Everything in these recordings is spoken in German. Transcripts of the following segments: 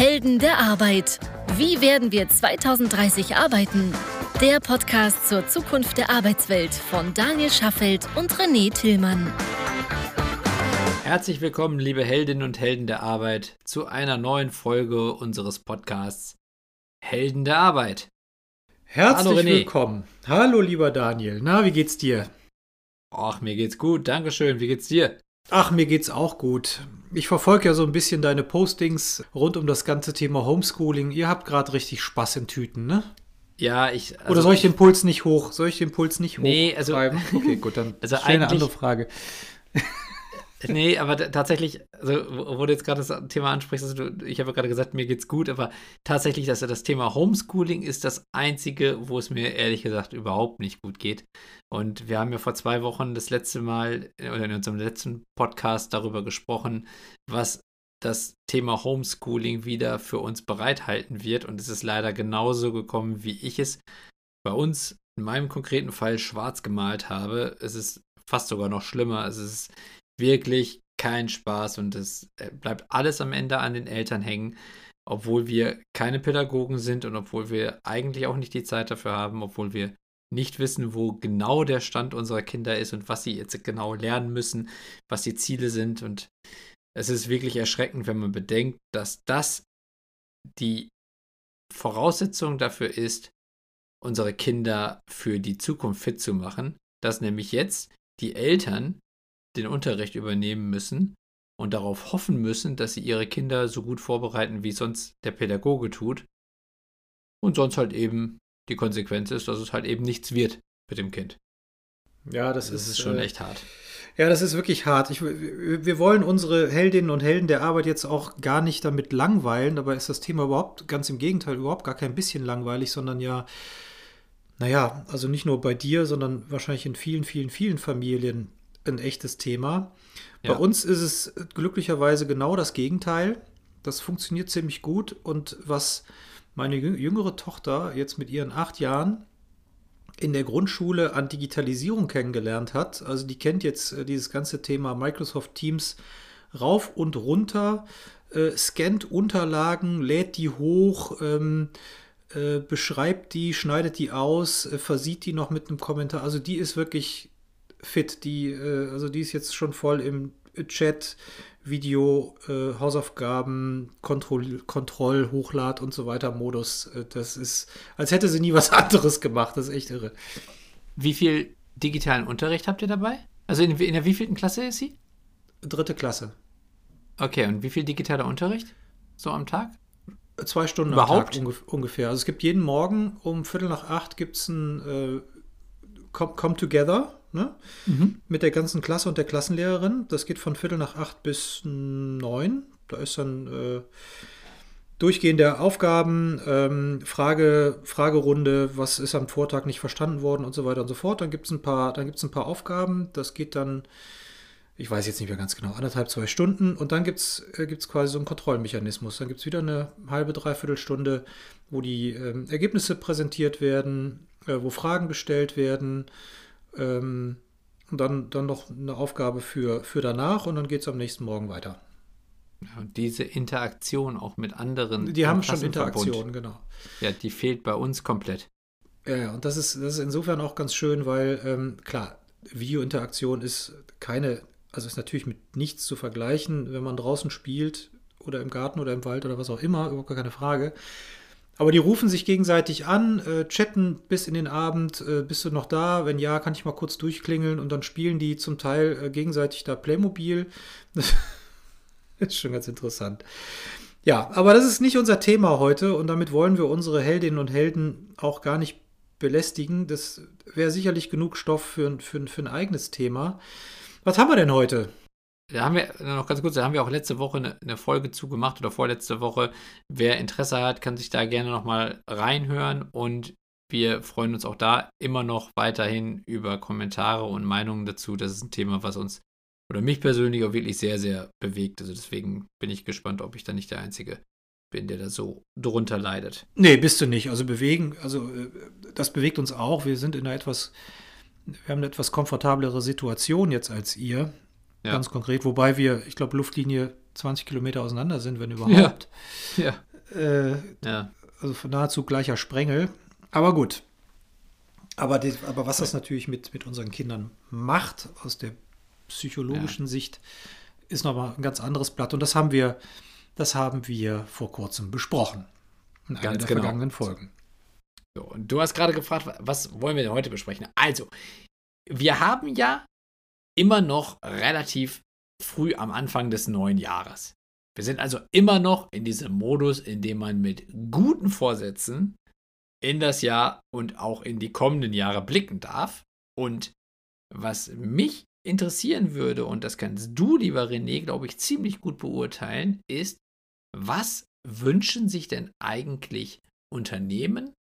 Helden der Arbeit. Wie werden wir 2030 arbeiten? Der Podcast zur Zukunft der Arbeitswelt von Daniel Schaffelt und René Tillmann. Herzlich willkommen, liebe Heldinnen und Helden der Arbeit, zu einer neuen Folge unseres Podcasts Helden der Arbeit. Herzlich Hallo, willkommen. Hallo, lieber Daniel. Na, wie geht's dir? Ach, mir geht's gut. Dankeschön. Wie geht's dir? Ach, mir geht's auch gut. Ich verfolge ja so ein bisschen deine Postings rund um das ganze Thema Homeschooling. Ihr habt gerade richtig Spaß in Tüten, ne? Ja, ich. Also Oder soll ich den Puls nicht hoch? Soll ich den Puls nicht hoch? Nee, also. Okay, gut, dann also stell eine andere Frage. Nee, aber tatsächlich, also wo du jetzt gerade das Thema ansprichst, also du, ich habe gerade gesagt, mir geht's gut, aber tatsächlich, dass das Thema Homeschooling ist das einzige, wo es mir ehrlich gesagt überhaupt nicht gut geht. Und wir haben ja vor zwei Wochen das letzte Mal oder in unserem letzten Podcast darüber gesprochen, was das Thema Homeschooling wieder für uns bereithalten wird. Und es ist leider genauso gekommen, wie ich es bei uns in meinem konkreten Fall schwarz gemalt habe. Es ist fast sogar noch schlimmer. Es ist wirklich kein Spaß und es äh, bleibt alles am Ende an den Eltern hängen, obwohl wir keine Pädagogen sind und obwohl wir eigentlich auch nicht die Zeit dafür haben, obwohl wir nicht wissen, wo genau der Stand unserer Kinder ist und was sie jetzt genau lernen müssen, was die Ziele sind. Und es ist wirklich erschreckend, wenn man bedenkt, dass das die Voraussetzung dafür ist, unsere Kinder für die Zukunft fit zu machen, dass nämlich jetzt die Eltern den Unterricht übernehmen müssen und darauf hoffen müssen, dass sie ihre Kinder so gut vorbereiten, wie sonst der Pädagoge tut. Und sonst halt eben die Konsequenz ist, dass es halt eben nichts wird mit dem Kind. Ja, das, das ist, ist, schon äh, echt hart. Ja, das ist wirklich hart. Ich, wir wollen unsere Heldinnen und Helden der Arbeit jetzt auch gar nicht damit langweilen. Dabei ist das Thema überhaupt, ganz im Gegenteil, überhaupt gar kein bisschen langweilig, sondern ja, naja, also nicht nur bei dir, sondern wahrscheinlich in vielen, vielen, vielen Familien ein echtes Thema. Ja. Bei uns ist es glücklicherweise genau das Gegenteil. Das funktioniert ziemlich gut. Und was meine jüngere Tochter jetzt mit ihren acht Jahren in der Grundschule an Digitalisierung kennengelernt hat, also die kennt jetzt äh, dieses ganze Thema Microsoft Teams rauf und runter, äh, scannt Unterlagen, lädt die hoch, ähm, äh, beschreibt die, schneidet die aus, äh, versieht die noch mit einem Kommentar. Also die ist wirklich fit. Die, äh, also die ist jetzt schon voll im Chat, Video, äh, Hausaufgaben, Kontroll, Kontroll, Hochlad und so weiter Modus. Äh, das ist, als hätte sie nie was anderes gemacht. Das ist echt irre. Wie viel digitalen Unterricht habt ihr dabei? Also in, in der wievielten Klasse ist sie? Dritte Klasse. Okay, und wie viel digitaler Unterricht? So am Tag? Zwei Stunden Überhaupt? am Tag ungefähr. Also es gibt jeden Morgen um Viertel nach acht gibt es ein äh, Come, Come Together ne? Mhm. Mit der ganzen Klasse und der Klassenlehrerin. Das geht von Viertel nach acht bis neun. Da ist dann äh, durchgehende Aufgaben, ähm, Frage, Fragerunde, was ist am Vortag nicht verstanden worden und so weiter und so fort. Dann gibt es ein paar, dann gibt's ein paar Aufgaben. Das geht dann, ich weiß jetzt nicht mehr ganz genau, anderthalb, zwei Stunden. Und dann gibt es äh, gibt's quasi so einen Kontrollmechanismus. Dann gibt es wieder eine halbe, dreiviertel Stunde, wo die äh, Ergebnisse präsentiert werden, äh, wo Fragen gestellt werden. Ähm, und dann, dann noch eine Aufgabe für, für danach und dann geht es am nächsten Morgen weiter. Ja, und diese Interaktion auch mit anderen. Die haben schon Interaktion, genau. Ja, die fehlt bei uns komplett. Ja, ja, und das ist, das ist insofern auch ganz schön, weil ähm, klar, Videointeraktion ist keine, also ist natürlich mit nichts zu vergleichen, wenn man draußen spielt oder im Garten oder im Wald oder was auch immer, überhaupt gar keine Frage. Aber die rufen sich gegenseitig an, äh, chatten bis in den Abend, äh, bist du noch da? Wenn ja, kann ich mal kurz durchklingeln und dann spielen die zum Teil äh, gegenseitig da Playmobil. Ist schon ganz interessant. Ja, aber das ist nicht unser Thema heute und damit wollen wir unsere Heldinnen und Helden auch gar nicht belästigen. Das wäre sicherlich genug Stoff für, für, für ein eigenes Thema. Was haben wir denn heute? Da haben wir noch ganz kurz, da haben wir auch letzte Woche eine, Folge zugemacht oder vorletzte Woche. Wer Interesse hat, kann sich da gerne nochmal reinhören und wir freuen uns auch da immer noch weiterhin über Kommentare und Meinungen dazu. Das ist ein Thema, was uns oder mich persönlich auch wirklich sehr, sehr bewegt. Also deswegen bin ich gespannt, ob ich da nicht der Einzige bin, der da so drunter leidet. Nee, bist du nicht. Also bewegen, also äh, das bewegt uns auch. Wir sind in einer etwas, wir haben eine etwas komfortablere Situation jetzt als ihr. Ja. Ganz konkret, wobei wir, ich glaube, Luftlinie 20 Kilometer auseinander sind, wenn überhaupt. Ja. Äh, ja. Also nahezu gleicher Sprengel. Aber gut. Aber, die, aber was das natürlich mit, mit unseren Kindern macht, aus der psychologischen. Sicht, ist nochmal ein ganz anderes Blatt. Und das haben wir, das haben wir vor kurzem besprochen. In einer der genau. vergangenen Folgen. So, und du hast gerade gefragt, was wollen wir denn heute besprechen? Also, wir haben ja immer noch relativ früh am Anfang des neuen Jahres. Wir sind also immer noch in diesem Modus, in dem man mit guten Vorsätzen in das Jahr und auch in die kommenden Jahre blicken darf. Und was mich interessieren würde, und das kannst du, lieber René, glaube ich, ziemlich gut beurteilen, ist, was wünschen sich denn eigentlich Unternehmen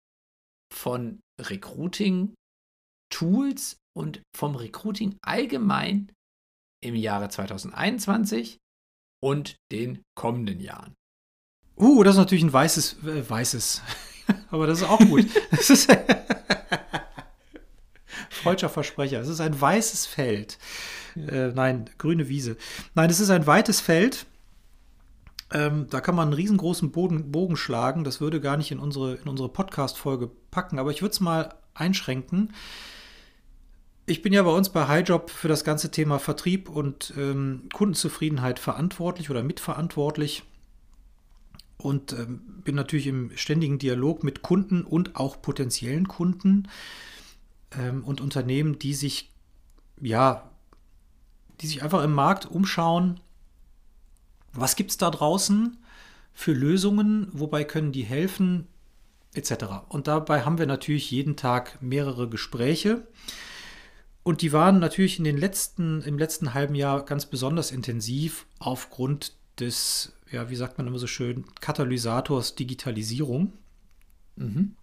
von Recruiting-Tools und vom Recruiting allgemein im Jahre 2021 und den kommenden Jahren? Uh, das ist natürlich ein weißes, äh, weißes, aber das ist auch gut. Das ist Freudscher Versprecher. Es ist ein weißes Feld. Äh, nein, grüne Wiese. Nein, es ist ein weites Feld. Ähm, da kann man einen riesengroßen Boden, Bogen schlagen. Das würde gar nicht in unsere, in unsere Podcast-Folge packen, aber ich würde es mal einschränken. Ich bin ja bei uns bei HighJob für das ganze Thema Vertrieb und ähm, Kundenzufriedenheit verantwortlich oder mitverantwortlich und ähm, bin natürlich im ständigen Dialog mit Kunden und auch potenziellen Kunden ähm, und Unternehmen, die sich, ja, die sich einfach im Markt umschauen, was gibt es da draußen für Lösungen, wobei können die helfen, etc. Und dabei haben wir natürlich jeden Tag mehrere Gespräche. Und die waren natürlich in den letzten, im letzten halben Jahr ganz besonders intensiv aufgrund des, ja, wie sagt man immer so schön, Katalysators Digitalisierung. Mhm.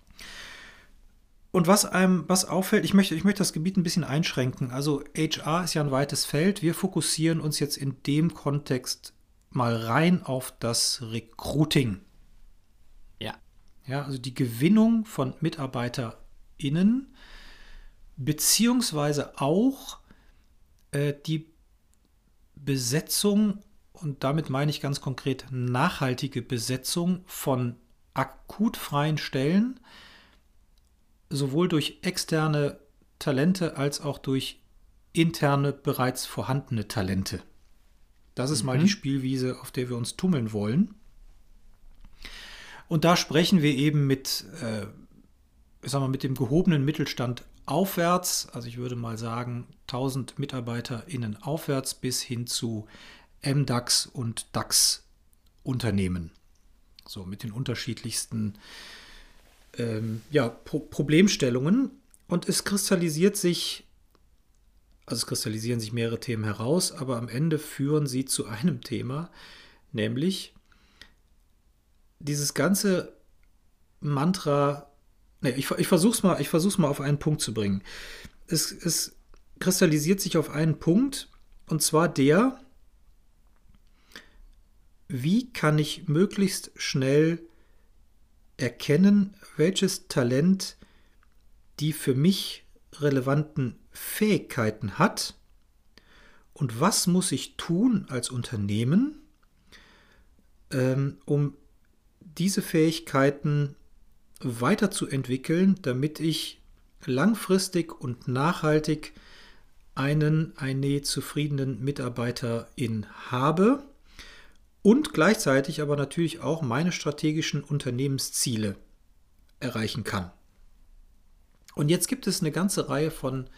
Und was einem, was auffällt, ich möchte, ich möchte das Gebiet ein bisschen einschränken. Also HR ist ja ein weites Feld. Wir fokussieren uns jetzt in dem Kontext mal rein auf das Recruiting. Ja. Ja, also die Gewinnung von MitarbeiterInnen, beziehungsweise auch äh, die Besetzung, und damit meine ich ganz konkret nachhaltige Besetzung von akut freien Stellen, sowohl durch externe Talente als auch durch interne bereits vorhandene Talente. Das ist mhm. mal die Spielwiese, auf der wir uns tummeln wollen. Und da sprechen wir eben mit, äh, ich sag mal, mit dem gehobenen Mittelstand aufwärts, also ich würde mal sagen 1000 MitarbeiterInnen aufwärts bis hin zu MDAX und DAX-Unternehmen. So mit den unterschiedlichsten ähm, ja, Pro Problemstellungen und es kristallisiert sich, also es kristallisieren sich mehrere Themen heraus, aber am Ende führen sie zu einem Thema, nämlich dieses ganze Mantra, ne, ich, ich versuche es mal, mal auf einen Punkt zu bringen. Es, es kristallisiert sich auf einen Punkt, und zwar der, wie kann ich möglichst schnell erkennen, welches Talent die für mich relevanten Fähigkeiten hat und was muss ich tun als Unternehmen, ähm, um diese Fähigkeiten weiterzuentwickeln, damit ich langfristig und nachhaltig einen, eine zufriedenen Mitarbeiterin habe und gleichzeitig aber natürlich auch meine strategischen Unternehmensziele erreichen kann. Und jetzt gibt es eine ganze Reihe von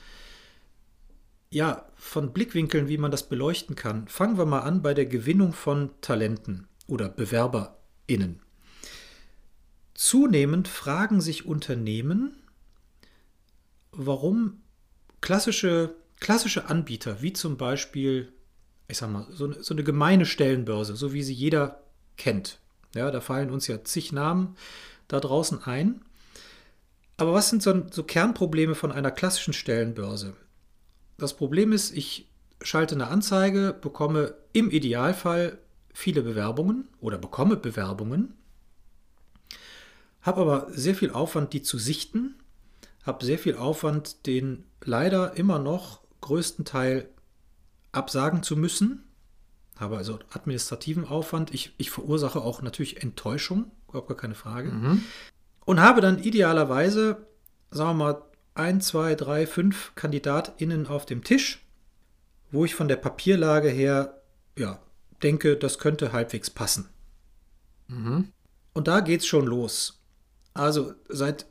ja, von Blickwinkeln, wie man das beleuchten kann. Fangen wir mal an bei der Gewinnung von Talenten oder BewerberInnen. Zunehmend fragen sich Unternehmen, warum klassische, klassische Anbieter, wie zum Beispiel ich sag mal, so eine, so eine gemeine Stellenbörse, so wie sie jeder kennt. Ja, da fallen uns ja zig Namen da draußen ein. Aber was sind so, so Kernprobleme von einer klassischen Stellenbörse? Das Problem ist, ich schalte eine Anzeige, bekomme im Idealfall viele Bewerbungen oder bekomme Bewerbungen, habe aber sehr viel Aufwand, die zu sichten, habe sehr viel Aufwand, den leider immer noch größten Teil absagen zu müssen. habe also administrativen Aufwand. Ich, ich verursache auch natürlich Enttäuschung, überhaupt gar keine Frage. Mhm. Und habe dann idealerweise, sagen wir mal, ein, zwei, drei, fünf KandidatInnen auf dem Tisch, wo ich von der Papierlage her, ja, denke, das könnte halbwegs passen. Mhm. Und da geht's schon los. Also seit,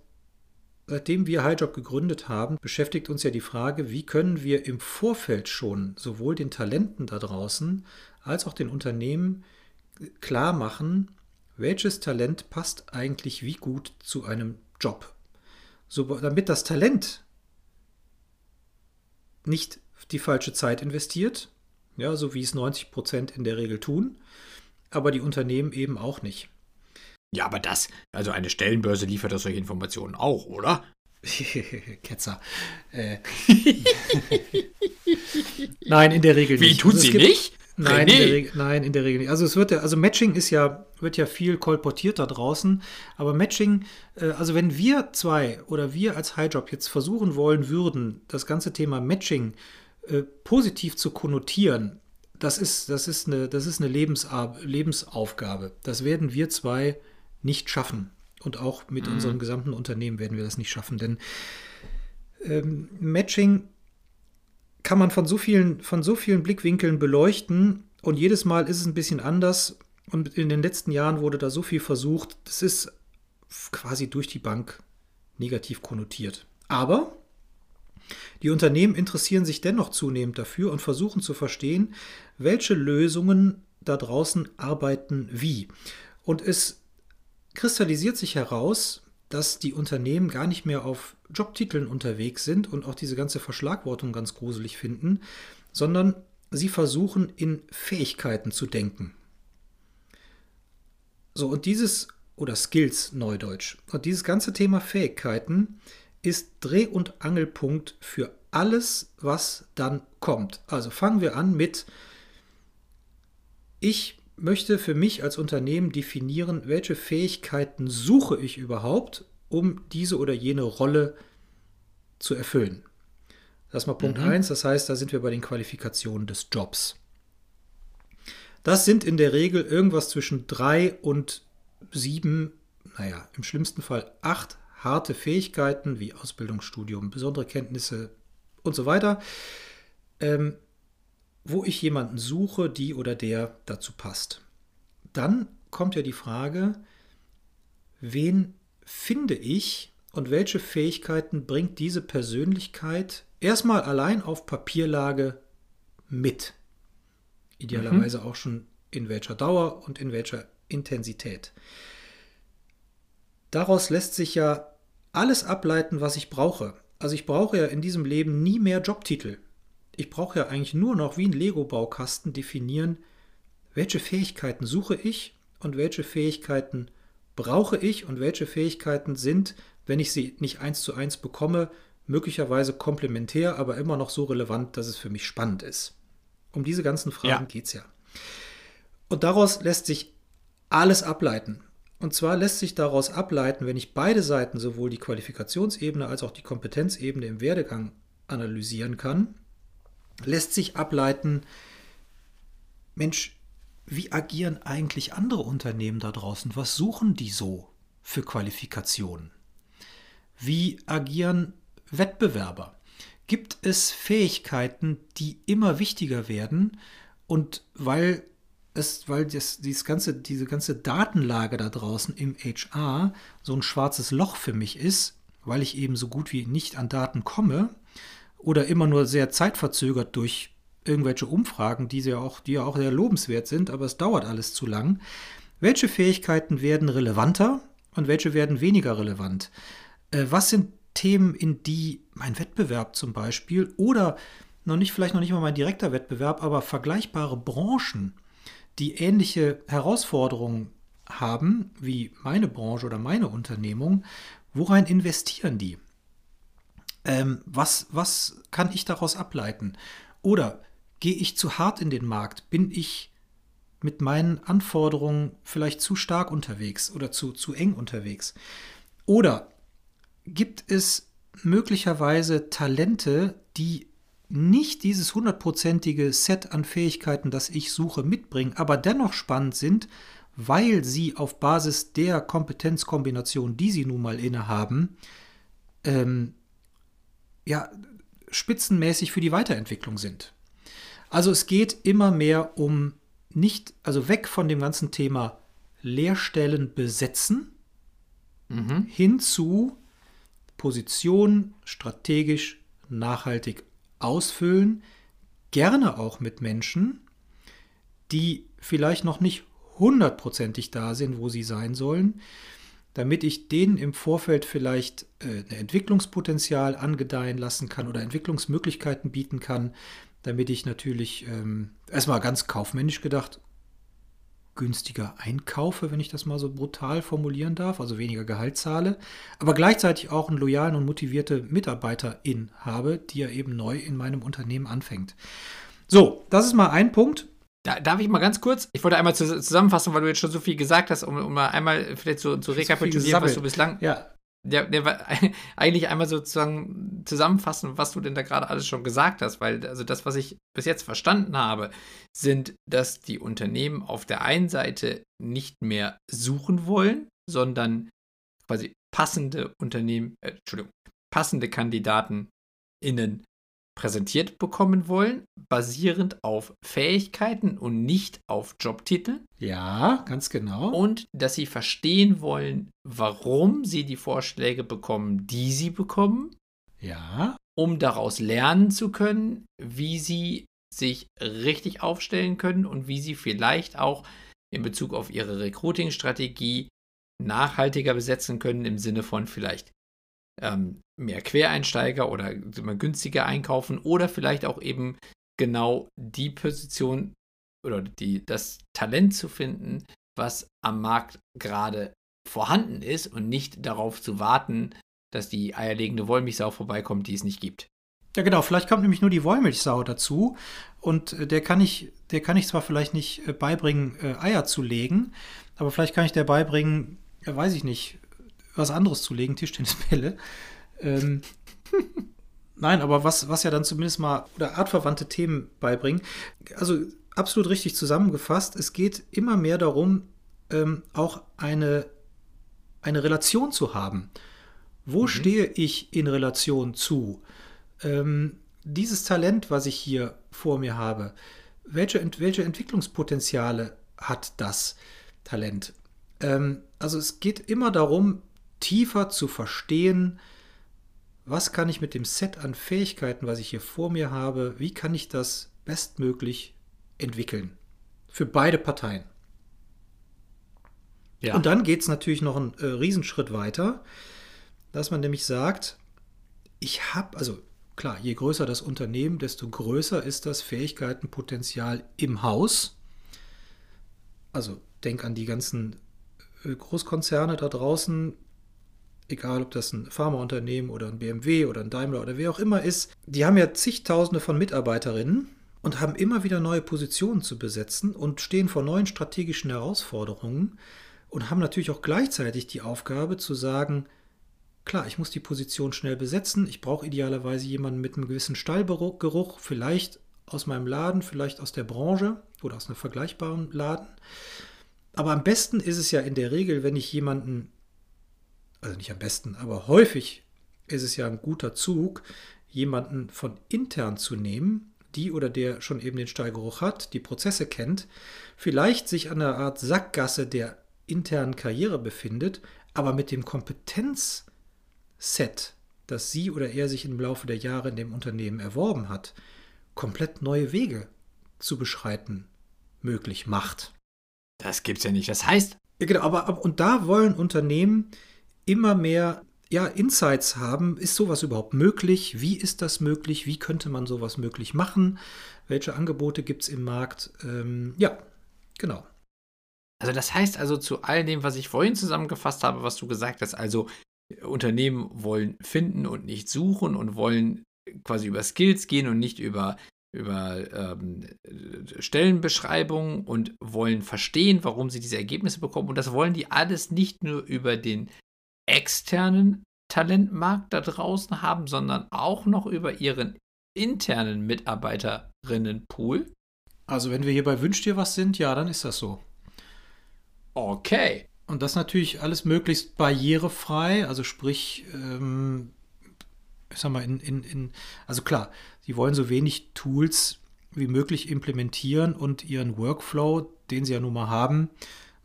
seitdem wir HighJob gegründet haben, beschäftigt uns ja die Frage, wie können wir im Vorfeld schon sowohl den Talenten da draußen als auch den Unternehmen klar machen, welches Talent passt eigentlich wie gut zu einem Job. So, damit das Talent nicht die falsche Zeit investiert, ja, so wie es 90 Prozent in der Regel tun, aber die Unternehmen eben auch nicht. Ja, aber das, also eine Stellenbörse liefert das solche Informationen auch, oder? Ketzer. Äh. Nein, in der Regel Wie nicht. tut Also sie nicht? Nein, in René. der Regel, nein, in der Regel nicht. Also es wird ja, also Matching ist ja, wird ja viel kolportiert da draußen, aber Matching, äh, also wenn wir zwei oder wir als Highjob jetzt versuchen wollen würden, das ganze Thema Matching äh, positiv zu konnotieren, das ist, das ist eine, das ist eine Lebensab Lebensaufgabe. Das werden wir zwei nicht schaffen. Und auch mit unserem gesamten Unternehmen werden wir das nicht schaffen, denn ähm, Matching kann man von so vielen, von so vielen Blickwinkeln beleuchten und jedes Mal ist es ein bisschen anders. Und in den letzten Jahren wurde da so viel versucht, das ist quasi durch die Bank negativ konnotiert. Aber die Unternehmen interessieren sich dennoch zunehmend dafür und versuchen zu verstehen, welche Lösungen da draußen arbeiten wie. Und es kristallisiert sich heraus, dass die Unternehmen gar nicht mehr auf Jobtiteln unterwegs sind und auch diese ganze Verschlagwortung ganz gruselig finden, sondern sie versuchen in Fähigkeiten zu denken. So, und dieses, oder Skills neudeutsch, und dieses ganze Thema Fähigkeiten ist Dreh- und Angelpunkt für alles, was dann kommt. Also fangen wir an mit, ich möchte für mich als Unternehmen definieren, welche Fähigkeiten suche ich überhaupt, um diese oder jene Rolle zu erfüllen. Das ist mal Punkt 1, das heißt, da sind wir bei den Qualifikationen des Jobs. Das sind in der Regel irgendwas zwischen drei und sieben, naja, im schlimmsten Fall acht harte Fähigkeiten wie Ausbildung, Studium, besondere Kenntnisse und so weiter, ähm, wo ich jemanden suche, die oder der dazu passt. Dann kommt ja die Frage, wen finde ich und welche Fähigkeiten bringt diese Persönlichkeit erstmal allein auf Papierlage mit? Idealerweise auch schon in welcher Dauer und in welcher Intensität. Daraus lässt sich ja alles ableiten, was ich brauche. Also ich brauche ja in diesem Leben nie mehr Jobtitel. Ich brauche ja eigentlich nur noch wie ein Lego-Baukasten definieren, welche Fähigkeiten suche ich und welche Fähigkeiten brauche ich und welche Fähigkeiten sind, wenn ich sie nicht eins zu eins bekomme, möglicherweise komplementär, aber immer noch so relevant, dass es für mich spannend ist. Um diese ganzen Fragen Ja. geht es ja. Und daraus lässt sich alles ableiten. Und zwar lässt sich daraus ableiten, wenn ich beide Seiten, sowohl die Qualifikationsebene als auch die Kompetenzebene im Werdegang analysieren kann, lässt sich ableiten, Mensch, wie agieren eigentlich andere Unternehmen da draußen? Was suchen die so für Qualifikationen? Wie agieren Wettbewerber? Gibt es Fähigkeiten, die immer wichtiger werden und weil es, weil das, dieses ganze, diese ganze Datenlage da draußen im HR so ein schwarzes Loch für mich ist, weil ich eben so gut wie nicht an Daten komme oder immer nur sehr zeitverzögert durch irgendwelche Umfragen, die ja auch, die ja auch sehr lobenswert sind, aber es dauert alles zu lang. Welche Fähigkeiten werden relevanter und welche werden weniger relevant? Äh, was sind Themen, in die mein Wettbewerb zum Beispiel oder noch nicht, vielleicht noch nicht mal mein direkter Wettbewerb, aber vergleichbare Branchen, die ähnliche Herausforderungen haben wie meine Branche oder meine Unternehmung, worein investieren die? Ähm, was, was kann ich daraus ableiten? Oder gehe ich zu hart in den Markt? Bin ich mit meinen Anforderungen vielleicht zu stark unterwegs oder zu, zu eng unterwegs? Oder gibt es möglicherweise Talente, die nicht dieses hundertprozentige Set an Fähigkeiten, das ich suche, mitbringen, aber dennoch spannend sind, weil sie auf Basis der Kompetenzkombination, die sie nun mal innehaben, ähm, ja, spitzenmäßig für die Weiterentwicklung sind. Also es geht immer mehr um nicht, also weg von dem ganzen Thema Lehrstellen besetzen, mhm. hin zu Position strategisch nachhaltig ausfüllen, gerne auch mit Menschen, die vielleicht noch nicht hundertprozentig da sind, wo sie sein sollen, damit ich denen im Vorfeld vielleicht äh, ein Entwicklungspotenzial angedeihen lassen kann oder Entwicklungsmöglichkeiten bieten kann, damit ich natürlich ähm, erstmal ganz kaufmännisch gedacht günstiger einkaufe, wenn ich das mal so brutal formulieren darf, also weniger Gehalt zahle, aber gleichzeitig auch einen loyalen und motivierte Mitarbeiterin habe, die ja eben neu in meinem Unternehmen anfängt. So, das ist mal ein Punkt. Da, darf ich mal ganz kurz? Ich wollte einmal zusammenfassen, weil du jetzt schon so viel gesagt hast, um, um mal einmal vielleicht so zu rekapitulieren, was du bislang ja der, der eigentlich einmal sozusagen zusammenfassen, was du denn da gerade alles schon gesagt hast, weil also das, was ich bis jetzt verstanden habe, sind, dass die Unternehmen auf der einen Seite nicht mehr suchen wollen, sondern quasi passende Unternehmen, äh, Entschuldigung, passende Kandidaten innen präsentiert bekommen wollen, basierend auf Fähigkeiten und nicht auf Jobtitel. Ja, ganz genau. Und dass sie verstehen wollen, warum sie die Vorschläge bekommen, die sie bekommen. Ja. Um daraus lernen zu können, wie sie sich richtig aufstellen können und wie sie vielleicht auch in Bezug auf ihre Recruiting-Strategie nachhaltiger besetzen können, im Sinne von vielleicht ähm, mehr Quereinsteiger oder günstiger einkaufen oder vielleicht auch eben genau die Position oder die, das Talent zu finden, was am Markt gerade vorhanden ist und nicht darauf zu warten, dass die eierlegende Wollmilchsau vorbeikommt, die es nicht gibt. Ja, genau. Vielleicht kommt nämlich nur die Wollmilchsau dazu und äh, der kann ich, der kann ich zwar vielleicht nicht äh, beibringen, äh, Eier zu legen, aber vielleicht kann ich der beibringen, weiß ich nicht, was anderes zu legen, Tischtennisbälle. Ähm, nein, aber was, was ja dann zumindest mal oder artverwandte Themen beibringen. Also absolut richtig zusammengefasst. Es geht immer mehr darum, ähm, auch eine, eine Relation zu haben. Wo mhm. stehe ich in Relation zu? Ähm, dieses Talent, was ich hier vor mir habe, welche, welche Entwicklungspotenziale hat das Talent? Ähm, also es geht immer darum, tiefer zu verstehen, was kann ich mit dem Set an Fähigkeiten, was ich hier vor mir habe, wie kann ich das bestmöglich entwickeln. Für beide Parteien. Ja. Und dann geht es natürlich noch einen äh, Riesenschritt weiter, dass man nämlich sagt, ich habe, also klar, je größer das Unternehmen, desto größer ist das Fähigkeitenpotenzial im Haus. Also denk an die ganzen äh, Großkonzerne da draußen, egal ob das ein Pharmaunternehmen oder ein BMW oder ein Daimler oder wer auch immer ist, die haben ja zigtausende von Mitarbeiterinnen und haben immer wieder neue Positionen zu besetzen und stehen vor neuen strategischen Herausforderungen und haben natürlich auch gleichzeitig die Aufgabe zu sagen, klar, ich muss die Position schnell besetzen, ich brauche idealerweise jemanden mit einem gewissen Stallgeruch, vielleicht aus meinem Laden, vielleicht aus der Branche oder aus einem vergleichbaren Laden. Aber am besten ist es ja in der Regel, wenn ich jemanden also nicht am besten, aber häufig ist es ja ein guter Zug, jemanden von intern zu nehmen, die oder der schon eben den Steigeruch hat, die Prozesse kennt, vielleicht sich an einer Art Sackgasse der internen Karriere befindet, aber mit dem Kompetenzset, das sie oder er sich im Laufe der Jahre in dem Unternehmen erworben hat, komplett neue Wege zu beschreiten möglich macht. Das gibt's ja nicht. Das heißt. Ja, genau, aber, aber und da wollen Unternehmen immer mehr ja, Insights haben. Ist sowas überhaupt möglich? Wie ist das möglich? Wie könnte man sowas möglich machen? Welche Angebote gibt es im Markt? Ähm, ja, genau. Also das heißt also zu all dem, was ich vorhin zusammengefasst habe, was du gesagt hast, also Unternehmen wollen finden und nicht suchen und wollen quasi über Skills gehen und nicht über, über ähm, Stellenbeschreibungen und wollen verstehen, warum sie diese Ergebnisse bekommen. Und das wollen die alles nicht nur über den externen Talentmarkt da draußen haben, sondern auch noch über ihren internen Mitarbeiterinnenpool. Also wenn wir hier bei Wünsch dir was sind, ja, dann ist das so. Okay. Und das natürlich alles möglichst barrierefrei, also sprich, ähm, ich sag mal, in, in, in, also klar, sie wollen so wenig Tools wie möglich implementieren und ihren Workflow, den sie ja nun mal haben,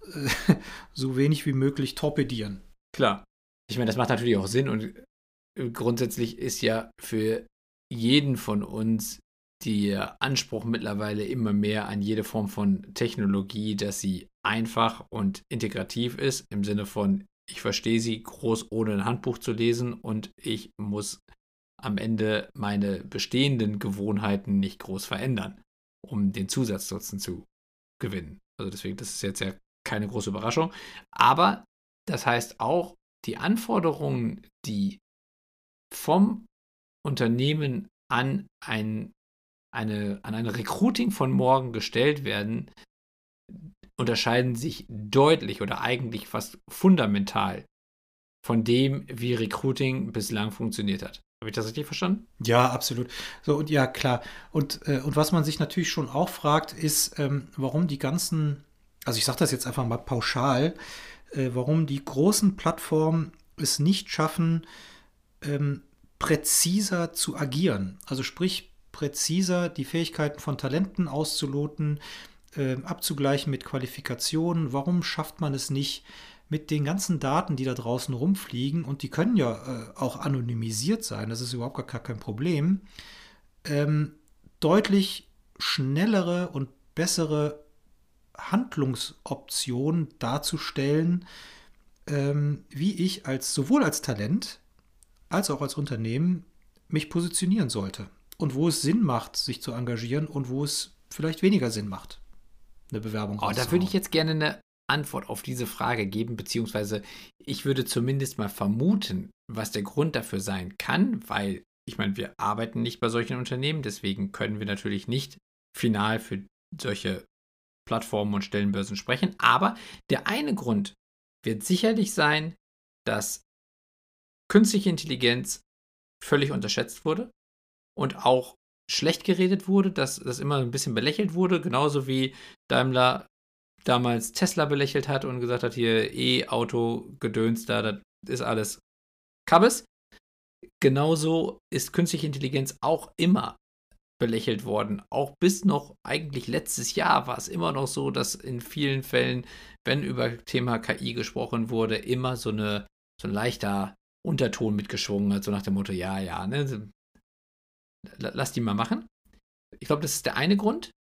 so wenig wie möglich torpedieren. Klar. Ich meine, das macht natürlich auch Sinn und grundsätzlich ist ja für jeden von uns der Anspruch mittlerweile immer mehr an jede Form von Technologie, dass sie einfach und integrativ ist, im Sinne von, ich verstehe sie groß ohne ein Handbuch zu lesen und ich muss am Ende meine bestehenden Gewohnheiten nicht groß verändern, um den Zusatznutzen zu gewinnen. Also deswegen, das ist jetzt ja keine große Überraschung. Aber das heißt auch, die Anforderungen, die vom Unternehmen an ein, eine, an ein Recruiting von morgen gestellt werden, unterscheiden sich deutlich oder eigentlich fast fundamental von dem, wie Recruiting bislang funktioniert hat. Habe ich das richtig verstanden? Ja, absolut. So, und ja, klar. Und, äh, und was man sich natürlich schon auch fragt, ist, ähm, warum die ganzen, also ich sage das jetzt einfach mal pauschal, warum die großen Plattformen es nicht schaffen, ähm, präziser zu agieren. Also sprich, präziser die Fähigkeiten von Talenten auszuloten, äh, abzugleichen mit Qualifikationen. Warum schafft man es nicht, mit den ganzen Daten, die da draußen rumfliegen, und die können ja äh, auch anonymisiert sein, das ist überhaupt gar kein Problem, ähm, deutlich schnellere und bessere Handlungsoptionen darzustellen, ähm, wie ich als sowohl als Talent als auch als Unternehmen mich positionieren sollte und wo es Sinn macht, sich zu engagieren und wo es vielleicht weniger Sinn macht, eine Bewerbung. Oh, da würde ich jetzt gerne eine Antwort auf diese Frage geben, beziehungsweise ich würde zumindest mal vermuten, was der Grund dafür sein kann, weil ich meine, wir arbeiten nicht bei solchen Unternehmen, deswegen können wir natürlich nicht final für solche Plattformen und Stellenbörsen sprechen. Aber der eine Grund wird sicherlich sein, dass künstliche Intelligenz völlig unterschätzt wurde und auch schlecht geredet wurde, dass das immer ein bisschen belächelt wurde, genauso wie Daimler damals Tesla belächelt hat und gesagt hat, hier E-Auto-Gedöns da, das ist alles Kabbes. Genauso ist künstliche Intelligenz auch immer belächelt worden. Auch bis noch eigentlich letztes Jahr war es immer noch so, dass in vielen Fällen, wenn über Thema KI gesprochen wurde, immer so, eine, so ein leichter Unterton mitgeschwungen hat, so nach dem Motto, ja, ja, ne, lass die mal machen. Ich glaube, das ist der eine Grund.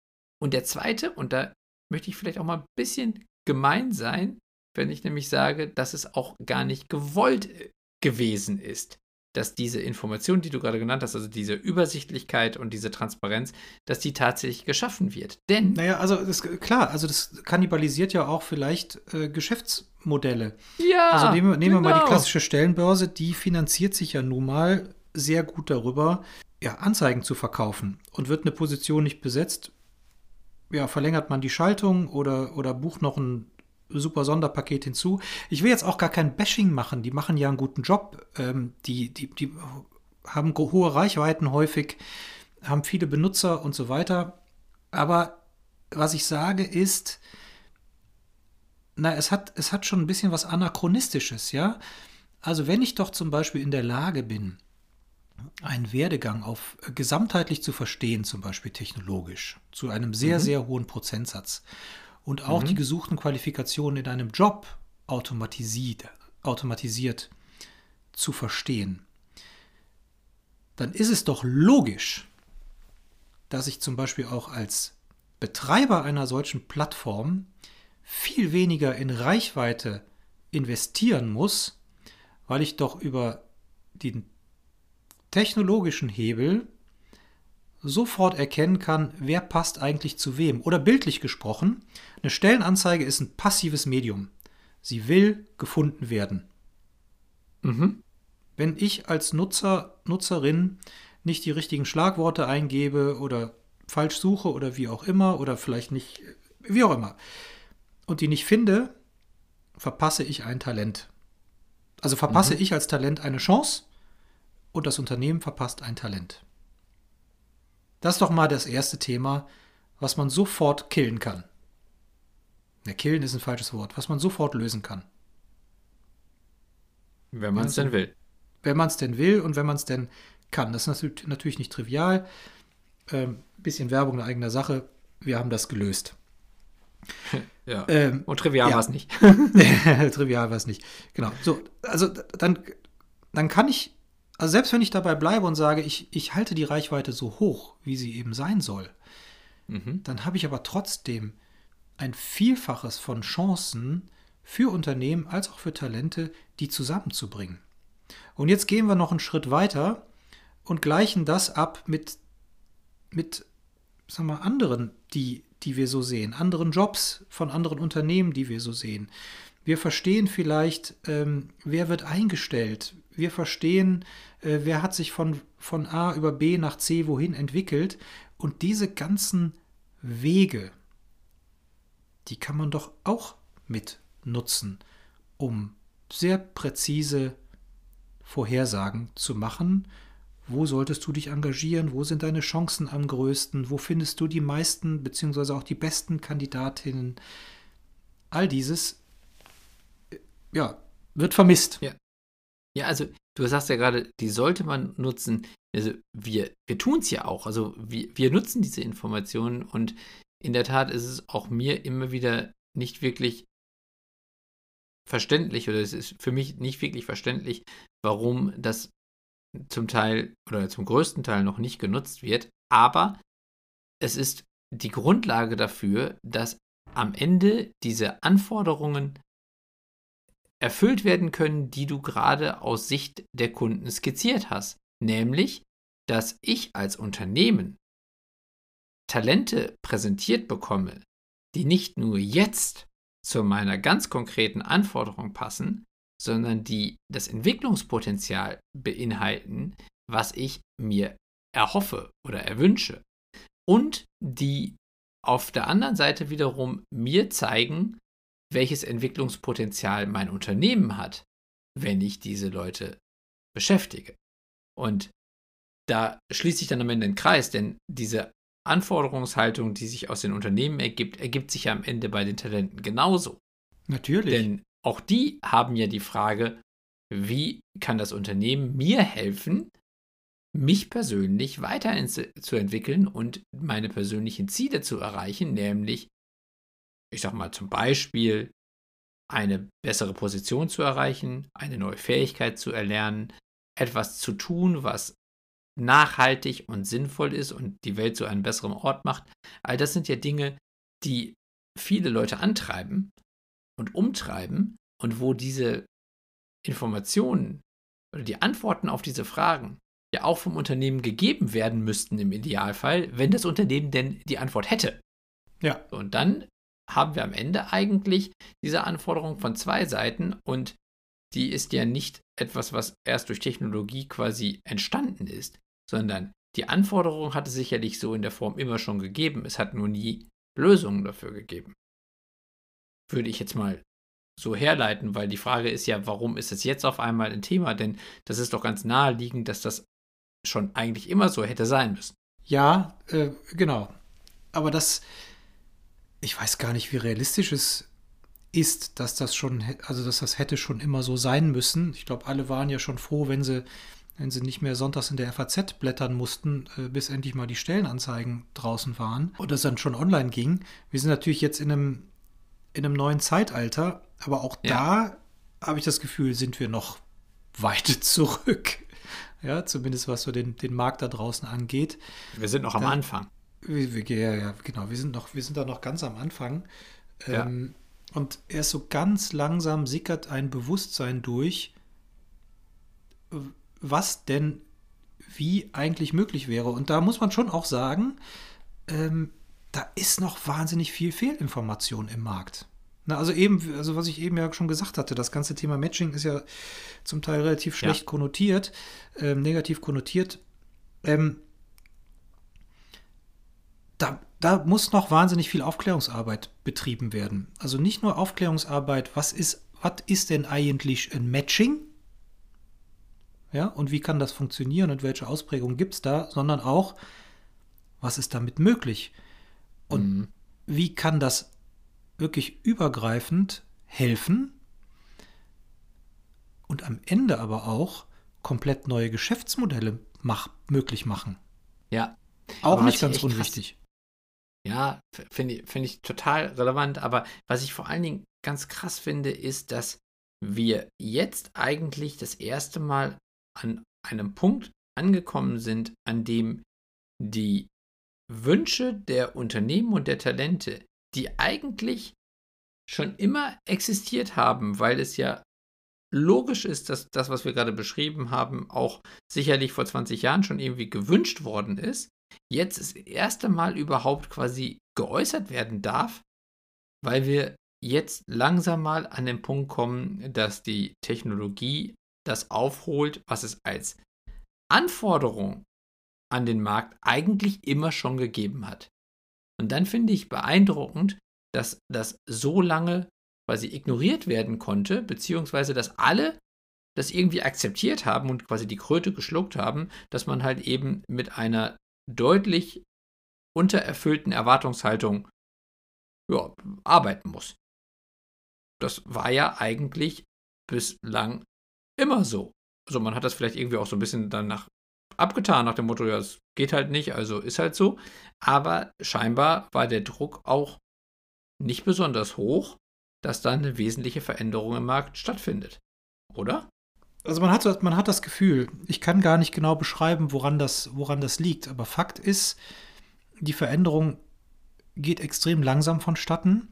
Und der zweite, und da möchte ich vielleicht auch mal ein bisschen gemein sein, wenn ich nämlich sage, dass es auch gar nicht gewollt äh, gewesen ist, dass diese Information, die du gerade genannt hast, also diese Übersichtlichkeit und diese Transparenz, dass die tatsächlich geschaffen wird. Denn. Naja, also das, klar, also das kannibalisiert ja auch vielleicht äh, Geschäftsmodelle. Ja. Also nehmen, nehmen genau. wir mal die genau. klassische Stellenbörse, die finanziert sich ja nun mal sehr gut darüber, ja, Anzeigen zu verkaufen. Und wird eine Position nicht besetzt, ja, verlängert man die Schaltung oder, oder bucht noch ein super Sonderpaket hinzu. Ich will jetzt auch gar kein Bashing machen. Die machen ja einen guten Job. Ähm, die, die, die haben hohe Reichweiten häufig, haben viele Benutzer und so weiter. Aber was ich sage ist, na, es hat, es hat schon ein bisschen was Anachronistisches, ja. Also wenn ich doch zum Beispiel in der Lage bin, einen Werdegang auf äh, gesamtheitlich zu verstehen, zum Beispiel technologisch, zu einem sehr, mhm. sehr hohen Prozentsatz und auch mhm. die gesuchten Qualifikationen in einem Job automatisiert, automatisiert zu verstehen, dann ist es doch logisch, dass ich zum Beispiel auch als Betreiber einer solchen Plattform viel weniger in Reichweite investieren muss, weil ich doch über den technologischen Hebel sofort erkennen kann, wer passt eigentlich zu wem. Oder bildlich gesprochen, eine Stellenanzeige ist ein passives Medium. Sie will gefunden werden. Mhm. Wenn ich als Nutzer, Nutzerin nicht die richtigen Schlagworte eingebe oder falsch suche oder wie auch immer oder vielleicht nicht, wie auch immer, und die nicht finde, verpasse ich ein Talent. Also verpasse mhm. ich als Talent eine Chance und das Unternehmen verpasst ein Talent. Das ist doch mal das erste Thema, was man sofort killen kann. Ne, killen ist ein falsches Wort, was man sofort lösen kann. Wenn man es denn will. Wenn man es denn will und wenn man es denn kann. Das ist natürlich nicht trivial. Ähm, bisschen Werbung in eigener Sache. Wir haben das gelöst. Ja. Ähm, und trivial ja. war es nicht. trivial war es nicht. Genau. So, also dann, dann kann ich, also selbst wenn ich dabei bleibe und sage, ich, ich halte die Reichweite so hoch, wie sie eben sein soll, mhm. dann habe ich aber trotzdem ein Vielfaches von Chancen für Unternehmen als auch für Talente, die zusammenzubringen. Und jetzt gehen wir noch einen Schritt weiter und gleichen das ab mit, mit sagen wir, anderen, die, die wir so sehen, anderen Jobs von anderen Unternehmen, die wir so sehen. Wir verstehen vielleicht, ähm, wer wird eingestellt. Wir verstehen, äh, wer hat sich von, von A über B nach C wohin entwickelt. Und diese ganzen Wege, die kann man doch auch mit nutzen, um sehr präzise Vorhersagen zu machen. Wo solltest du dich engagieren? Wo sind deine Chancen am größten? Wo findest du die meisten bzw. auch die besten Kandidatinnen? All dieses äh, ja, wird vermisst. Ja. Ja, also du sagst ja gerade, die sollte man nutzen. Also wir, wir tun es ja auch. Also wir, wir nutzen diese Informationen und in der Tat ist es auch mir immer wieder nicht wirklich verständlich oder es ist für mich nicht wirklich verständlich, warum das zum Teil oder zum größten Teil noch nicht genutzt wird. Aber es ist die Grundlage dafür, dass am Ende diese Anforderungen erfüllt werden können, die du gerade aus Sicht der Kunden skizziert hast. Nämlich, dass ich als Unternehmen Talente präsentiert bekomme, die nicht nur jetzt zu meiner ganz konkreten Anforderung passen, sondern die das Entwicklungspotenzial beinhalten, was ich mir erhoffe oder erwünsche. Und die auf der anderen Seite wiederum mir zeigen, welches Entwicklungspotenzial mein Unternehmen hat, wenn ich diese Leute beschäftige. Und da schließt sich dann am Ende den Kreis, denn diese Anforderungshaltung, die sich aus den Unternehmen ergibt, ergibt sich ja am Ende bei den Talenten genauso. Natürlich. Denn auch die haben ja die Frage, wie kann das Unternehmen mir helfen, mich persönlich weiterzuentwickeln und meine persönlichen Ziele zu erreichen, nämlich, ich sag mal zum Beispiel, eine bessere Position zu erreichen, eine neue Fähigkeit zu erlernen, etwas zu tun, was nachhaltig und sinnvoll ist und die Welt zu einem besseren Ort macht. All das sind ja Dinge, die viele Leute antreiben und umtreiben und wo diese Informationen oder die Antworten auf diese Fragen ja auch vom Unternehmen gegeben werden müssten im Idealfall, wenn das Unternehmen denn die Antwort hätte. Ja. Und dann haben wir am Ende eigentlich diese Anforderung von zwei Seiten und die ist ja nicht etwas, was erst durch Technologie quasi entstanden ist, sondern die Anforderung hat es sicherlich so in der Form immer schon gegeben. Es hat nur nie Lösungen dafür gegeben. Würde ich jetzt mal so herleiten, weil die Frage ist ja, warum ist es jetzt auf einmal ein Thema? Denn das ist doch ganz naheliegend, dass das schon eigentlich immer so hätte sein müssen. Ja, äh, genau. Aber das, ich weiß gar nicht, wie realistisch es ist, dass das schon, also dass das hätte schon immer so sein müssen. Ich glaube, alle waren ja schon froh, wenn sie, wenn sie nicht mehr sonntags in der FAZ blättern mussten, äh, bis endlich mal die Stellenanzeigen draußen waren und es dann schon online ging. Wir sind natürlich jetzt in einem, in einem neuen Zeitalter, aber auch ja. da habe ich das Gefühl, sind wir noch weit zurück. Ja, zumindest was so den, den Markt da draußen angeht. Wir sind noch am da, Anfang. Wir, ja, ja, genau. Wir sind, noch, wir sind da noch ganz am Anfang. Ja. Ähm, und erst so ganz langsam sickert ein Bewusstsein durch, was denn wie eigentlich möglich wäre. Und da muss man schon auch sagen, ähm, da ist noch wahnsinnig viel Fehlinformation im Markt. Na, also eben, also was ich eben ja schon gesagt hatte, das ganze Thema Matching ist ja zum Teil relativ schlecht ja. konnotiert, ähm, negativ konnotiert. Ähm, da, da muss noch wahnsinnig viel Aufklärungsarbeit betrieben werden. Also nicht nur Aufklärungsarbeit, was ist, was ist denn eigentlich ein Matching? Ja, und wie kann das funktionieren und welche Ausprägungen gibt es da, sondern auch, Was ist damit möglich? Und mhm. wie kann das wirklich übergreifend helfen und am Ende aber auch komplett neue Geschäftsmodelle mach, möglich machen? Ja. Auch nicht ganz unwichtig. Ja, finde ich, find ich total relevant. Aber was ich vor allen Dingen ganz krass finde, ist, dass wir jetzt eigentlich das erste Mal an einem Punkt angekommen sind, an dem die Wünsche der Unternehmen und der Talente, die eigentlich schon immer existiert haben, weil es ja logisch ist, dass das, was wir gerade beschrieben haben, auch sicherlich vor 20 Jahren schon irgendwie gewünscht worden ist, jetzt das erste Mal überhaupt quasi geäußert werden darf, weil wir jetzt langsam mal an den Punkt kommen, dass die Technologie das aufholt, was es als Anforderung an den Markt eigentlich immer schon gegeben hat. Und dann finde ich beeindruckend, dass das so lange quasi ignoriert werden konnte, beziehungsweise dass alle das irgendwie akzeptiert haben und quasi die Kröte geschluckt haben, dass man halt eben mit einer deutlich untererfüllten Erwartungshaltung ja, arbeiten muss. Das war ja eigentlich bislang immer so. Also man hat das vielleicht irgendwie auch so ein bisschen danach abgetan, nach dem Motto, ja, es geht halt nicht, also ist halt so. Aber scheinbar war der Druck auch nicht besonders hoch, dass da eine wesentliche Veränderung im Markt stattfindet. Oder? Also man hat, man hat das Gefühl, ich kann gar nicht genau beschreiben, woran das, woran das liegt, aber Fakt ist, die Veränderung geht extrem langsam vonstatten.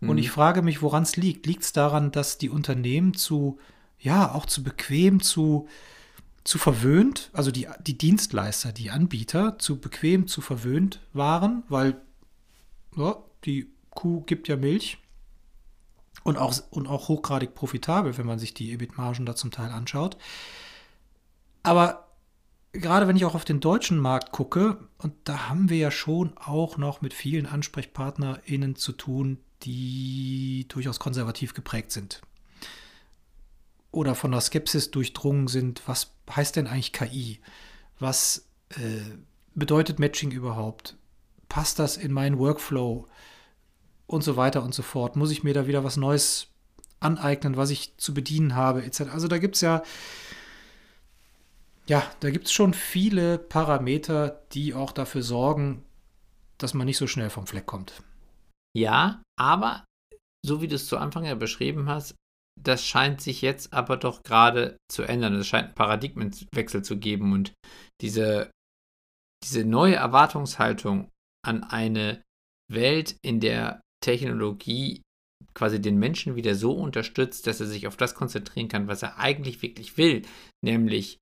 Mhm. Und ich frage mich, woran es liegt. Liegt es daran, dass die Unternehmen zu, ja, auch zu bequem, zu, zu verwöhnt, also die, die Dienstleister, die Anbieter, zu bequem, zu verwöhnt waren, weil ja, die Kuh gibt ja Milch und auch, und auch hochgradig profitabel, wenn man sich die EBIT-Margen da zum Teil anschaut. Aber gerade wenn ich auch auf den deutschen Markt gucke, und da haben wir ja schon auch noch mit vielen AnsprechpartnerInnen zu tun, die durchaus konservativ geprägt sind. Oder von der Skepsis durchdrungen sind, was heißt denn eigentlich KI? Was äh, bedeutet Matching überhaupt? Passt das in meinen Workflow? Und so weiter und so fort. Muss ich mir da wieder was Neues aneignen, was ich zu bedienen habe, etc. Also da gibt es ja, ja, da gibt es schon viele Parameter, die auch dafür sorgen, dass man nicht so schnell vom Fleck kommt. Ja, aber so wie du es zu Anfang ja beschrieben hast, das scheint sich jetzt aber doch gerade zu ändern. Es scheint einen Paradigmenwechsel zu geben und diese, diese neue Erwartungshaltung an eine Welt, in der Technologie quasi den Menschen wieder so unterstützt, dass er sich auf das konzentrieren kann, was er eigentlich wirklich will, nämlich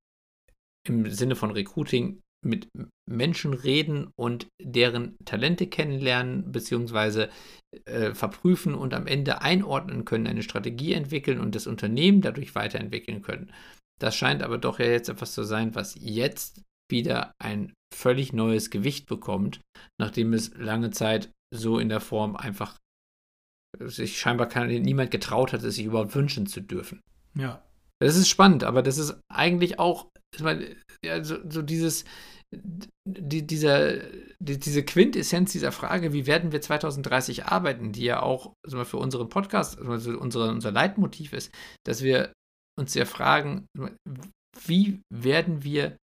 im Sinne von Recruiting mit Menschen reden und deren Talente kennenlernen bzw. Äh, verprüfen und am Ende einordnen können, eine Strategie entwickeln und das Unternehmen dadurch weiterentwickeln können. Das scheint aber doch ja jetzt etwas zu sein, was jetzt wieder ein völlig neues Gewicht bekommt, nachdem es lange Zeit so in der Form einfach sich scheinbar kann, niemand getraut hat, es sich überhaupt wünschen zu dürfen. Ja. Das ist spannend, aber das ist eigentlich auch, ich meine, ja, so, so dieses, die, dieser, die, diese Quintessenz dieser Frage, wie werden wir 2030 arbeiten, die ja auch also für unseren Podcast also unsere, unser Leitmotiv ist, dass wir uns ja fragen, wie werden wir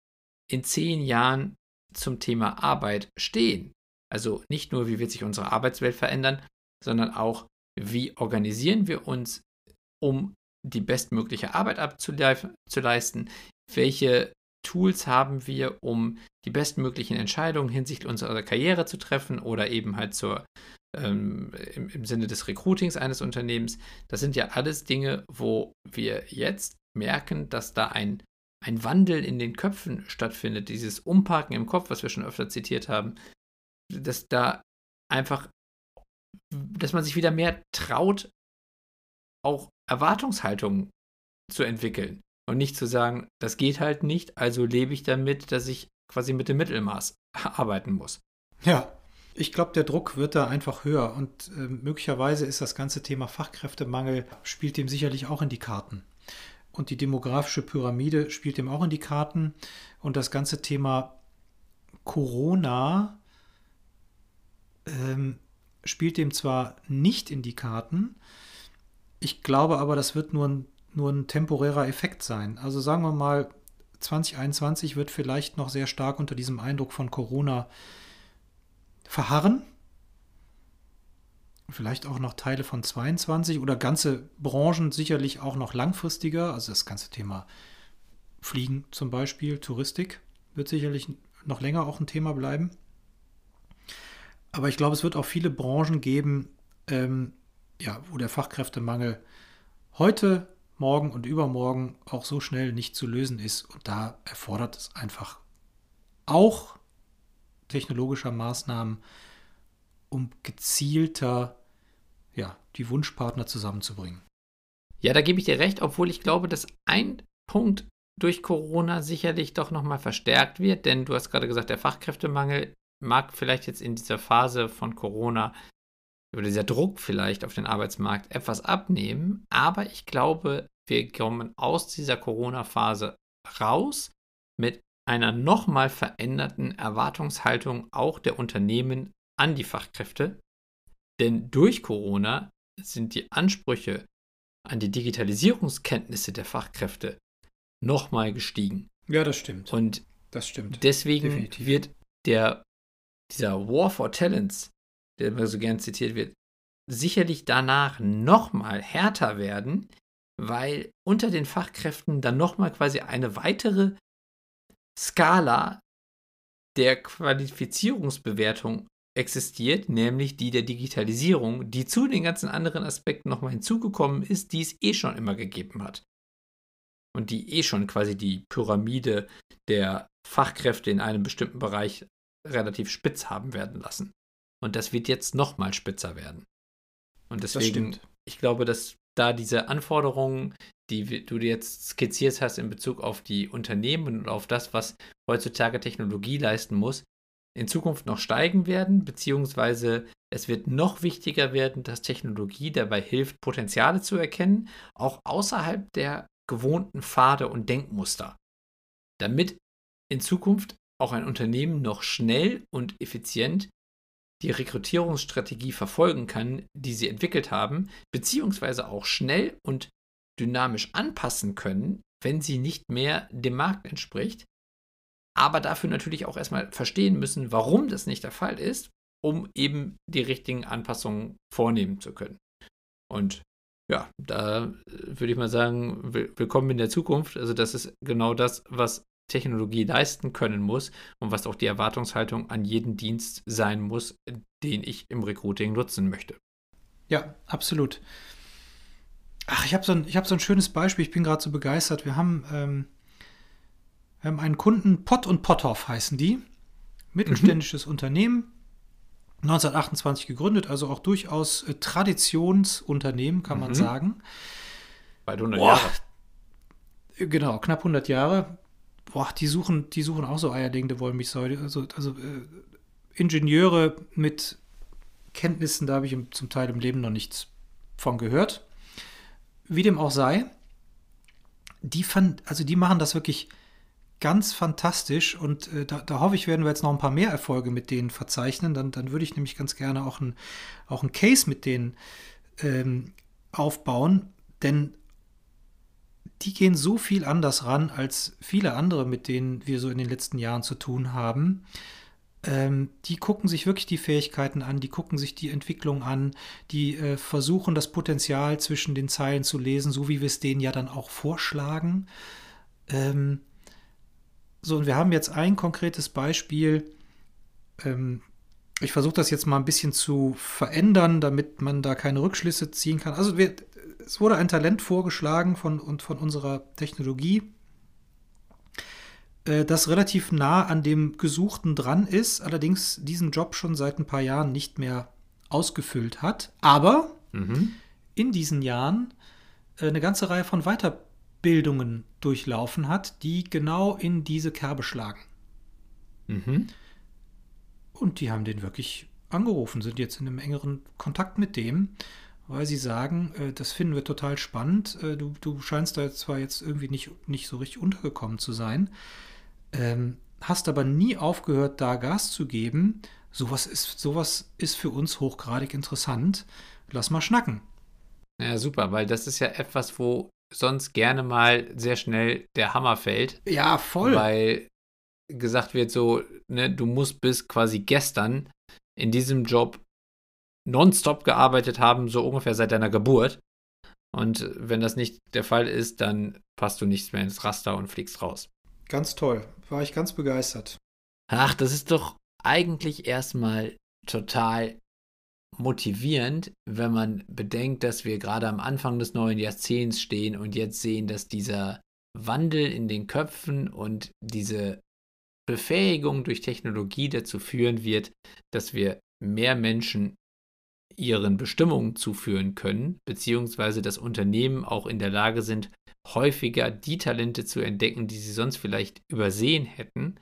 in zehn Jahren zum Thema Arbeit stehen? Also nicht nur, wie wird sich unsere Arbeitswelt verändern, sondern auch, wie organisieren wir uns, um die bestmögliche Arbeit abzuleisten, welche Tools haben wir, um die bestmöglichen Entscheidungen hinsichtlich unserer Karriere zu treffen oder eben halt zur, ähm, im, im Sinne des Recruitings eines Unternehmens. Das sind ja alles Dinge, wo wir jetzt merken, dass da ein, ein Wandel in den Köpfen stattfindet, dieses Umparken im Kopf, was wir schon öfter zitiert haben, dass da einfach, dass man sich wieder mehr traut, auch Erwartungshaltungen zu entwickeln und nicht zu sagen, das geht halt nicht, also lebe ich damit, dass ich quasi mit dem Mittelmaß arbeiten muss. Ja, ich glaube, der Druck wird da einfach höher und äh, möglicherweise ist das ganze Thema Fachkräftemangel, spielt dem sicherlich auch in die Karten. Und die demografische Pyramide spielt dem auch in die Karten. Und das ganze Thema Corona ähm, spielt dem zwar nicht in die Karten, ich glaube aber, das wird nur ein, nur ein temporärer Effekt sein. Also sagen wir mal, 2021 wird vielleicht noch sehr stark unter diesem Eindruck von Corona verharren. Vielleicht auch noch Teile von 22 oder ganze Branchen sicherlich auch noch langfristiger. Also das ganze Thema Fliegen zum Beispiel, Touristik wird sicherlich noch länger auch ein Thema bleiben. Aber ich glaube, es wird auch viele Branchen geben, ähm, ja, wo der Fachkräftemangel heute, morgen und übermorgen auch so schnell nicht zu lösen ist. Und da erfordert es einfach auch technologischer Maßnahmen, um gezielter ja, die Wunschpartner zusammenzubringen. Ja, da gebe ich dir recht, obwohl ich glaube, dass ein Punkt durch Corona sicherlich doch nochmal verstärkt wird, denn du hast gerade gesagt, der Fachkräftemangel mag vielleicht jetzt in dieser Phase von Corona oder dieser Druck vielleicht auf den Arbeitsmarkt etwas abnehmen, aber ich glaube, wir kommen aus dieser Corona-Phase raus mit einer nochmal veränderten Erwartungshaltung auch der Unternehmen an die Fachkräfte. Denn durch Corona sind die Ansprüche an die Digitalisierungskenntnisse der Fachkräfte nochmal gestiegen. Ja, das stimmt. Und das stimmt. Deswegen Definitiv. wird der, dieser War for Talents, der immer so gern zitiert wird, sicherlich danach nochmal härter werden, weil unter den Fachkräften dann nochmal quasi eine weitere Skala der Qualifizierungsbewertung existiert, nämlich die der Digitalisierung, die zu den ganzen anderen Aspekten nochmal hinzugekommen ist, die es eh schon immer gegeben hat. Und die eh schon quasi die Pyramide der Fachkräfte in einem bestimmten Bereich relativ spitz haben werden lassen. Und das wird jetzt nochmal spitzer werden. Und deswegen, ich glaube, dass da diese Anforderungen, die du dir jetzt skizziert hast in Bezug auf die Unternehmen und auf das, was heutzutage Technologie leisten muss, in Zukunft noch steigen werden, beziehungsweise es wird noch wichtiger werden, dass Technologie dabei hilft, Potenziale zu erkennen, auch außerhalb der gewohnten Pfade und Denkmuster, damit in Zukunft auch ein Unternehmen noch schnell und effizient die Rekrutierungsstrategie verfolgen kann, die sie entwickelt haben, beziehungsweise auch schnell und dynamisch anpassen können, wenn sie nicht mehr dem Markt entspricht, aber dafür natürlich auch erstmal verstehen müssen, warum das nicht der Fall ist, um eben die richtigen Anpassungen vornehmen zu können. Und ja, da würde ich mal sagen, willkommen in der Zukunft. Also das ist genau das, was Technologie leisten können muss und was auch die Erwartungshaltung an jeden Dienst sein muss, den ich im Recruiting nutzen möchte. Ja, absolut. Ach, ich habe so, ein, hab so ein schönes Beispiel, ich bin gerade so begeistert. Wir haben, ähm, wir haben einen Kunden, Pott und Potthoff heißen die. Mittelständisches mhm. Unternehmen, 1928 gegründet, also auch durchaus äh, Traditionsunternehmen, kann mhm. man sagen. Bei 100 Jahre. Genau, knapp 100 Jahre boah, die suchen, die suchen auch so eierlegende Wollmilchsäure. Also, also äh, Ingenieure mit Kenntnissen, da habe ich zum Teil im Leben noch nichts von gehört. Wie dem auch sei, die fand, also die machen das wirklich ganz fantastisch und äh, da, da, hoffe ich, werden wir jetzt noch ein paar mehr Erfolge mit denen verzeichnen. Dann, dann würde ich nämlich ganz gerne auch ein, auch ein Case mit denen ähm, aufbauen, denn die gehen so viel anders ran als viele andere, mit denen wir so in den letzten Jahren zu tun haben. Ähm, die gucken sich wirklich die Fähigkeiten an, die gucken sich die Entwicklung an, die äh, versuchen das Potenzial zwischen den Zeilen zu lesen, so wie wir es denen ja dann auch vorschlagen. Ähm, so, und wir haben jetzt ein konkretes Beispiel. Ähm, ich versuche das jetzt mal ein bisschen zu verändern, damit man da keine Rückschlüsse ziehen kann. Also wir, es wurde ein Talent vorgeschlagen von, und von unserer Technologie, äh, das relativ nah an dem Gesuchten dran ist, allerdings diesen Job schon seit ein paar Jahren nicht mehr ausgefüllt hat, aber mhm. in diesen Jahren äh, eine ganze Reihe von Weiterbildungen durchlaufen hat, die genau in diese Kerbe schlagen. Mhm. Und die haben den wirklich angerufen, sind jetzt in einem engeren Kontakt mit dem weil sie sagen, äh, das finden wir total spannend. Äh, du, du scheinst da zwar jetzt irgendwie nicht, nicht so richtig untergekommen zu sein, ähm, hast aber nie aufgehört, da Gas zu geben, sowas ist, sowas ist für uns hochgradig interessant. Lass mal schnacken. Ja, super, weil das ist ja etwas, wo sonst gerne mal sehr schnell der Hammer fällt. Ja, voll. Weil gesagt wird so, ne, du musst bis quasi gestern in diesem Job nonstop gearbeitet haben, so ungefähr seit deiner Geburt. Und wenn das nicht der Fall ist, dann passt du nichts mehr ins Raster und fliegst raus. Ganz toll. War ich ganz begeistert. Ach, das ist doch eigentlich erstmal total motivierend, wenn man bedenkt, dass wir gerade am Anfang des neuen Jahrzehnts stehen und jetzt sehen, dass dieser Wandel in den Köpfen und diese Befähigung durch Technologie dazu führen wird, dass wir mehr Menschen ihren Bestimmungen zuführen können, beziehungsweise dass Unternehmen auch in der Lage sind, häufiger die Talente zu entdecken, die sie sonst vielleicht übersehen hätten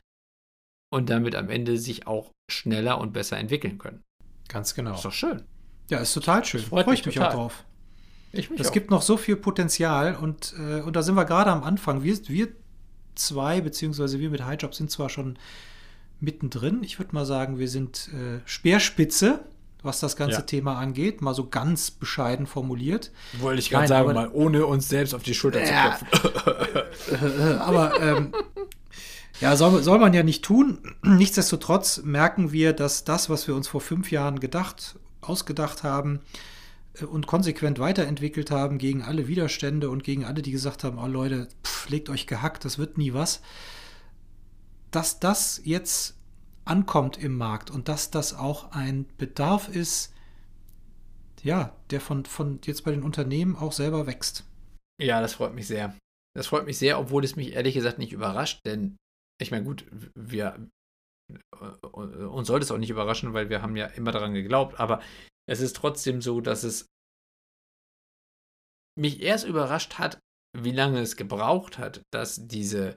und damit am Ende sich auch schneller und besser entwickeln können. Ganz genau. Ist doch schön. Ja, ist total schön. Freue mich ich mich total. auch drauf. Ich mich Es gibt noch so viel Potenzial und, äh, und da sind wir gerade am Anfang. Wir, wir zwei, beziehungsweise wir mit Highjob sind zwar schon mittendrin. Ich würde mal sagen, wir sind äh, Speerspitze, was das ganze Ja. Thema angeht. Mal so ganz bescheiden formuliert. Wollte ich gerade sagen, aber- mal ohne uns selbst auf die Schulter Ja. zu klopfen. Aber ähm, ja, soll, soll man ja nicht tun. Nichtsdestotrotz merken wir, dass das, was wir uns vor fünf Jahren gedacht, ausgedacht haben äh, und konsequent weiterentwickelt haben gegen alle Widerstände und gegen alle, die gesagt haben, oh Leute, pff, legt euch gehackt, das wird nie was, dass das jetzt ankommt im Markt und dass das auch ein Bedarf ist, ja, der von, von jetzt bei den Unternehmen auch selber wächst. Ja, das freut mich sehr. Das freut mich sehr, obwohl es mich ehrlich gesagt nicht überrascht, denn ich meine, gut, wir äh, uns sollte es auch nicht überraschen, weil wir haben ja immer daran geglaubt, aber es ist trotzdem so, dass es mich erst überrascht hat, wie lange es gebraucht hat, dass diese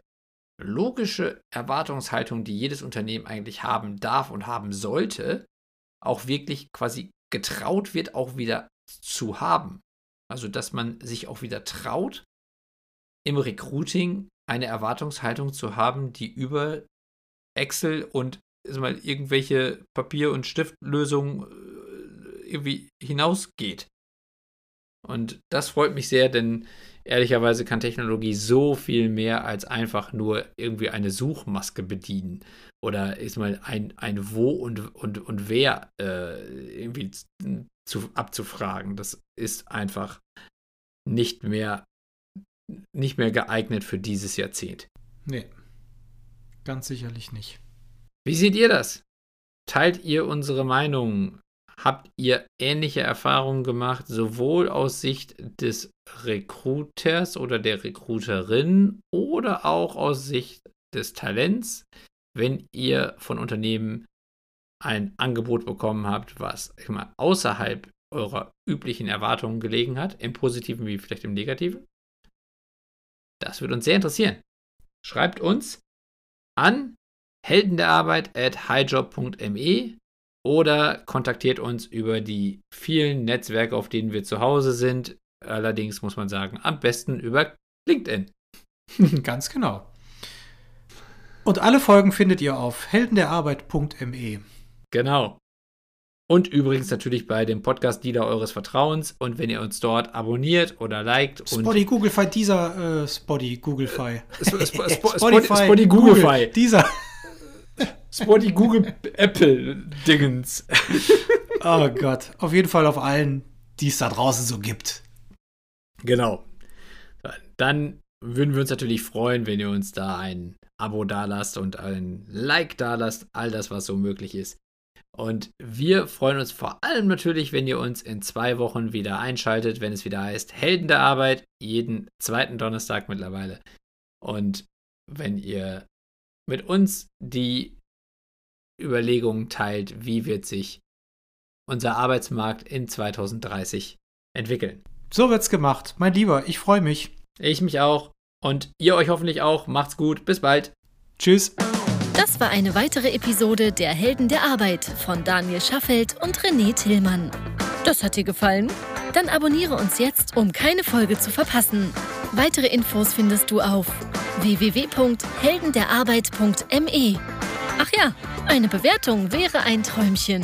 logische Erwartungshaltung, die jedes Unternehmen eigentlich haben darf und haben sollte, auch wirklich quasi getraut wird, auch wieder zu haben. Also, dass man sich auch wieder traut, im Recruiting eine Erwartungshaltung zu haben, die über Excel und mal, irgendwelche Papier- und Stiftlösungen äh, irgendwie hinausgeht. Und das freut mich sehr, denn ehrlicherweise kann Technologie so viel mehr als einfach nur irgendwie eine Suchmaske bedienen oder ist mal ein, ein Wo und, und, und Wer äh, irgendwie zu, abzufragen. Das ist einfach nicht mehr, nicht mehr geeignet für dieses Jahrzehnt. Nee, ganz sicherlich nicht. Wie seht ihr das? Teilt ihr unsere Meinung? Habt ihr ähnliche Erfahrungen gemacht, sowohl aus Sicht des Recruiters oder der Recruiterin oder auch aus Sicht des Talents, wenn ihr von Unternehmen ein Angebot bekommen habt, was mal, außerhalb eurer üblichen Erwartungen gelegen hat, im positiven wie vielleicht im negativen? Das würde uns sehr interessieren. Schreibt uns an helden der Arbeit at highjob.me oder kontaktiert uns über die vielen Netzwerke, auf denen wir zu Hause sind. Allerdings muss man sagen, am besten über LinkedIn. Ganz genau. Und alle Folgen findet ihr auf heldenderarbeit.me. Genau. Und übrigens natürlich bei dem Podcast Dealer eures Vertrauens. Und wenn ihr uns dort abonniert oder liked und Spotty, Googlefy, dieser äh, Spotty, Googlefy. Sp- Sp- Sp- Spotty, Spotty Google, Googlefy. Dieser. Spotty Google Apple Dingens. Oh Gott. Auf jeden Fall auf allen, die es da draußen so gibt. Genau. Dann würden wir uns natürlich freuen, wenn ihr uns da ein Abo dalasst und ein Like dalasst, all das, was so möglich ist. Und wir freuen uns vor allem natürlich, wenn ihr uns in zwei Wochen wieder einschaltet, wenn es wieder heißt Helden der Arbeit, jeden zweiten Donnerstag mittlerweile. Und wenn ihr mit uns die Überlegungen teilt, wie wird sich unser Arbeitsmarkt in 2030 entwickeln. So wird's gemacht. Mein Lieber, ich freue mich. Ich mich auch. Und ihr euch hoffentlich auch. Macht's gut. Bis bald. Tschüss. Das war eine weitere Episode der Helden der Arbeit von Daniel Schaffelt und René Tillmann. Das hat dir gefallen? Dann abonniere uns jetzt, um keine Folge zu verpassen. Weitere Infos findest du auf www.heldenderarbeit.me. Ach ja, eine Bewertung wäre ein Träumchen.